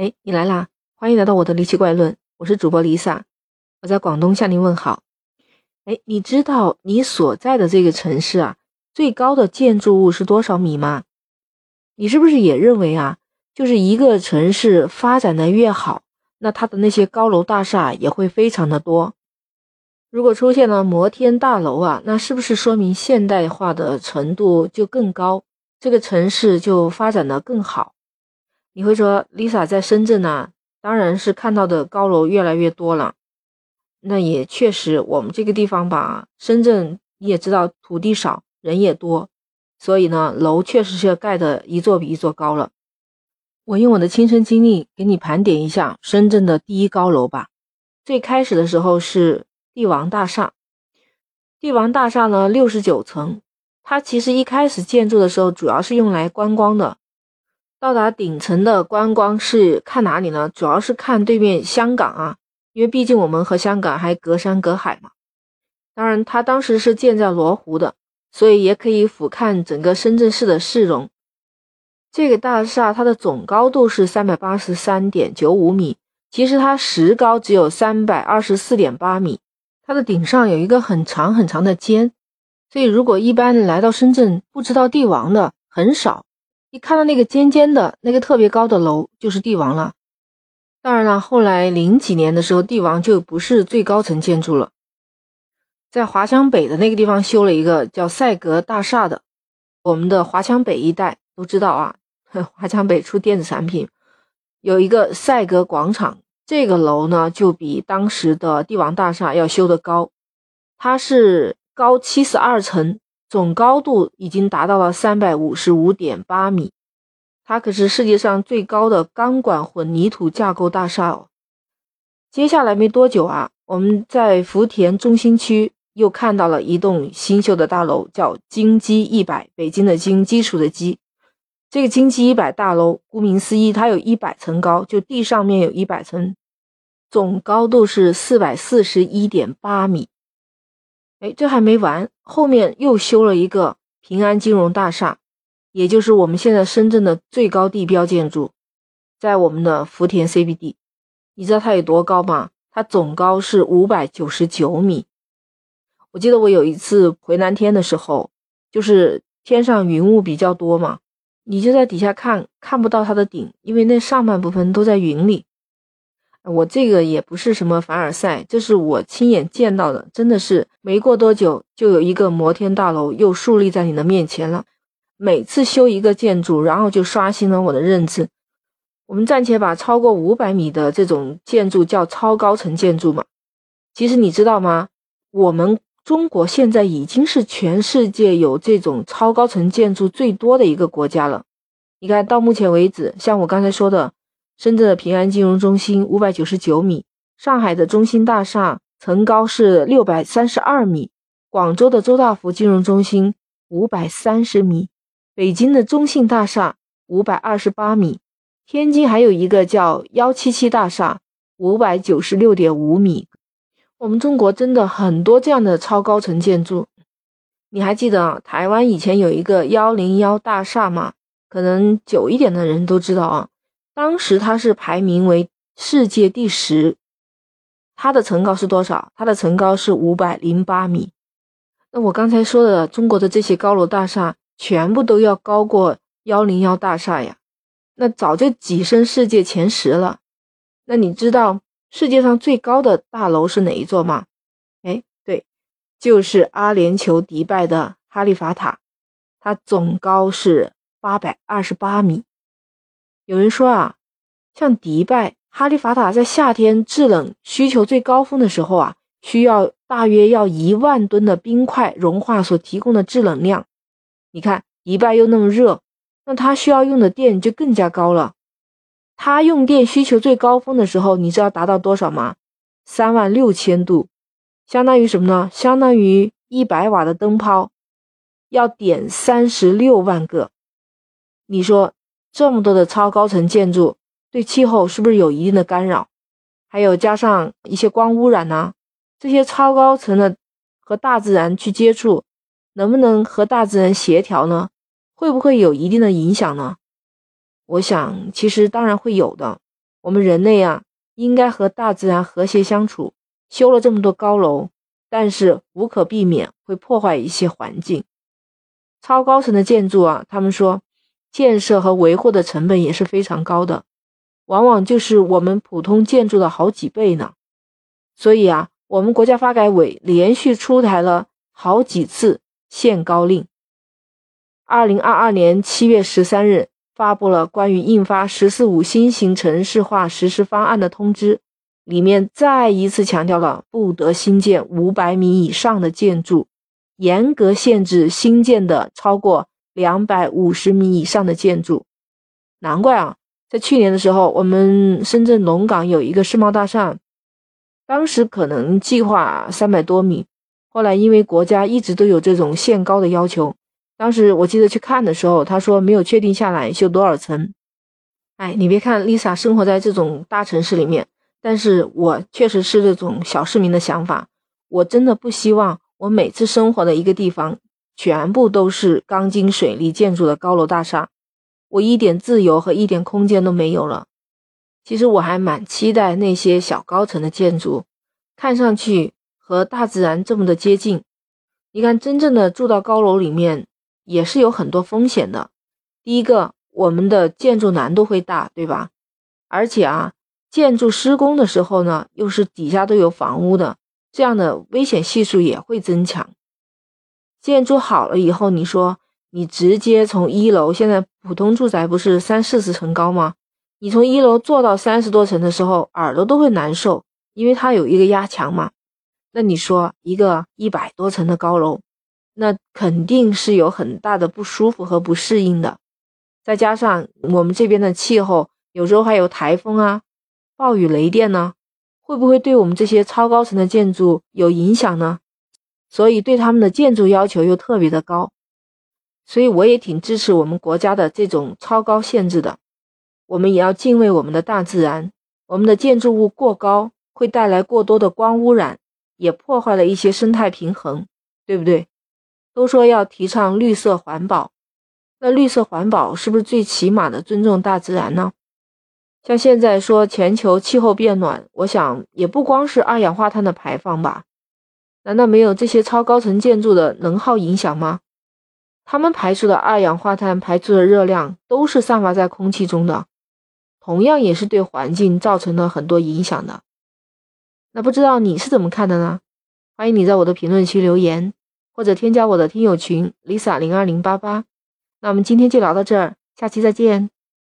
哎，你来啦！欢迎来到我的离奇怪论，我是主播 Lisa，我在广东向您问好。哎，你知道你所在的这个城市啊，最高的建筑物是多少米吗？你是不是也认为啊，就是一个城市发展的越好，那它的那些高楼大厦也会非常的多？如果出现了摩天大楼啊，那是不是说明现代化的程度就更高，这个城市就发展的更好？你会说，Lisa 在深圳呢，当然是看到的高楼越来越多了。那也确实，我们这个地方吧，深圳你也知道，土地少，人也多，所以呢，楼确实是盖的一座比一座高了。我用我的亲身经历给你盘点一下深圳的第一高楼吧。最开始的时候是帝王大厦，帝王大厦呢六十九层，它其实一开始建筑的时候主要是用来观光的。到达顶层的观光是看哪里呢？主要是看对面香港啊，因为毕竟我们和香港还隔山隔海嘛。当然，它当时是建在罗湖的，所以也可以俯瞰整个深圳市的市容。这个大厦它的总高度是三百八十三点九五米，其实它实高只有三百二十四点八米。它的顶上有一个很长很长的尖，所以如果一般来到深圳不知道帝王的很少。一看到那个尖尖的那个特别高的楼，就是帝王了。当然了，后来零几年的时候，帝王就不是最高层建筑了，在华强北的那个地方修了一个叫赛格大厦的。我们的华强北一带都知道啊，华强北出电子产品，有一个赛格广场，这个楼呢就比当时的帝王大厦要修的高，它是高七十二层。总高度已经达到了三百五十五点八米，它可是世界上最高的钢管混凝土架构大厦哦。接下来没多久啊，我们在福田中心区又看到了一栋新修的大楼，叫金基一百，北京的金，基础的基。这个金基一百大楼，顾名思义，它有一百层高，就地上面有一百层，总高度是四百四十一点八米。哎，这还没完，后面又修了一个平安金融大厦，也就是我们现在深圳的最高地标建筑，在我们的福田 CBD。你知道它有多高吗？它总高是五百九十九米。我记得我有一次回南天的时候，就是天上云雾比较多嘛，你就在底下看，看不到它的顶，因为那上半部分都在云里。我这个也不是什么凡尔赛，这是我亲眼见到的，真的是没过多久就有一个摩天大楼又树立在你的面前了。每次修一个建筑，然后就刷新了我的认知。我们暂且把超过五百米的这种建筑叫超高层建筑嘛。其实你知道吗？我们中国现在已经是全世界有这种超高层建筑最多的一个国家了。你看到目前为止，像我刚才说的。深圳的平安金融中心五百九十九米，上海的中心大厦层高是六百三十二米，广州的周大福金融中心五百三十米，北京的中信大厦五百二十八米，天津还有一个叫幺七七大厦五百九十六点五米。我们中国真的很多这样的超高层建筑。你还记得台湾以前有一个幺零幺大厦吗？可能久一点的人都知道啊。当时它是排名为世界第十，它的层高是多少？它的层高是五百零八米。那我刚才说的中国的这些高楼大厦，全部都要高过幺零幺大厦呀，那早就跻身世界前十了。那你知道世界上最高的大楼是哪一座吗？哎，对，就是阿联酋迪拜的哈利法塔，它总高是八百二十八米。有人说啊，像迪拜、哈利法塔在夏天制冷需求最高峰的时候啊，需要大约要一万吨的冰块融化所提供的制冷量。你看迪拜又那么热，那它需要用的电就更加高了。它用电需求最高峰的时候，你知道达到多少吗？三万六千度，相当于什么呢？相当于一百瓦的灯泡要点三十六万个。你说？这么多的超高层建筑对气候是不是有一定的干扰？还有加上一些光污染呢？这些超高层的和大自然去接触，能不能和大自然协调呢？会不会有一定的影响呢？我想，其实当然会有的。我们人类啊，应该和大自然和谐相处，修了这么多高楼，但是无可避免会破坏一些环境。超高层的建筑啊，他们说建设和维护的成本也是非常高的，往往就是我们普通建筑的好几倍呢。所以啊，我们国家发改委连续出台了好几次限高令。二零二二年七月十三日，发布了关于印发“十四五”新型城市化实施方案的通知，里面再一次强调了不得新建五百米以上的建筑，严格限制新建的超过两百五十米以上的建筑。难怪啊，在去年的时候，我们深圳龙岗有一个世贸大厦。当时可能计划三百多米，后来因为国家一直都有这种限高的要求，当时我记得去看的时候，他说没有确定下来修多少层。哎，你别看 Lisa 生活在这种大城市里面，但是我确实是这种小市民的想法。我真的不希望我每次生活的一个地方全部都是钢筋水泥建筑的高楼大厦，我一点自由和一点空间都没有了。其实我还蛮期待那些小高层的建筑，看上去和大自然这么的接近。你看，真正的住到高楼里面，也是有很多风险的。第一个，我们的建筑难度会大，对吧？而且啊，建筑施工的时候呢，又是底下都有房屋的，这样的危险系数也会增强。建筑好了以后，你说你直接从一楼，现在普通住宅不是三四十层高吗？你从一楼坐到三十多层的时候，耳朵都会难受，因为它有一个压强嘛。那你说一个一百多层的高楼，那肯定是有很大的不舒服和不适应的。再加上我们这边的气候，有时候还有台风啊、暴雨雷电呢，会不会对我们这些超高层的建筑有影响呢？所以对他们的建筑要求又特别的高，所以我也挺支持我们国家的这种超高限制的。我们也要敬畏我们的大自然。我们的建筑物过高会带来过多的光污染，也破坏了一些生态平衡，对不对？都说要提倡绿色环保，那绿色环保是不是最起码的尊重大自然呢？像现在说全球气候变暖，我想也不光是二氧化碳的排放吧？难道没有这些超高层建筑的能耗影响吗？它们排出的二氧化碳、排出的热量都是散发在空气中的。同样也是对环境造成了很多影响的。那不知道你是怎么看的呢？欢迎你在我的评论区留言，或者添加我的听友群 Lisa 零二零八八。那我们今天就聊到这儿，下期再见。